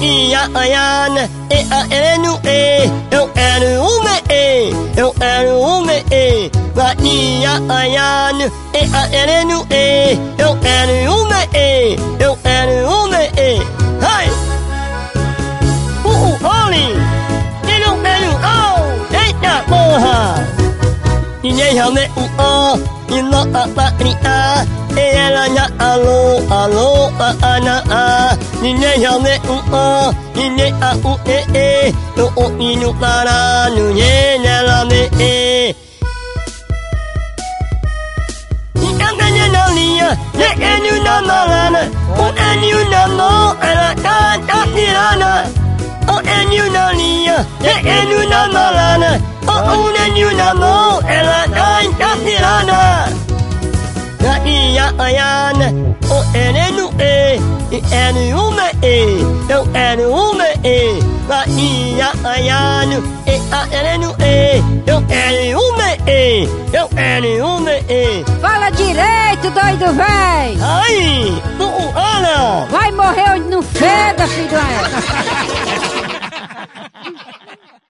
Ia Ayana, e a Enu E, eu quero uma E, eu quero uma E. Ia Ayana, e a Enu E, eu quero uma E, eu quero uma E. Hai! Uh, uh, olhe! Enu, enu, oh! Eita porra! Ninguém realmente o O, e não a patria, e ela na alô, alô, a ana a. Ninguém realmente o O, ninguém a u e e, no o e no para, no nhe, nela me e. na linha, ne enu na malana, o enu na mo, ela tá tá tirana. O enu na linha, ne enu na malana, o enu na mo, ela ayana, o enu e, e enu uma e, eu enu uma e. Na ia ayana, e a enu e, eu enu uma e, eu enu uma e. Fala direito, doido véi! Ai, tu, olha! Vai morrer onde não feda, filho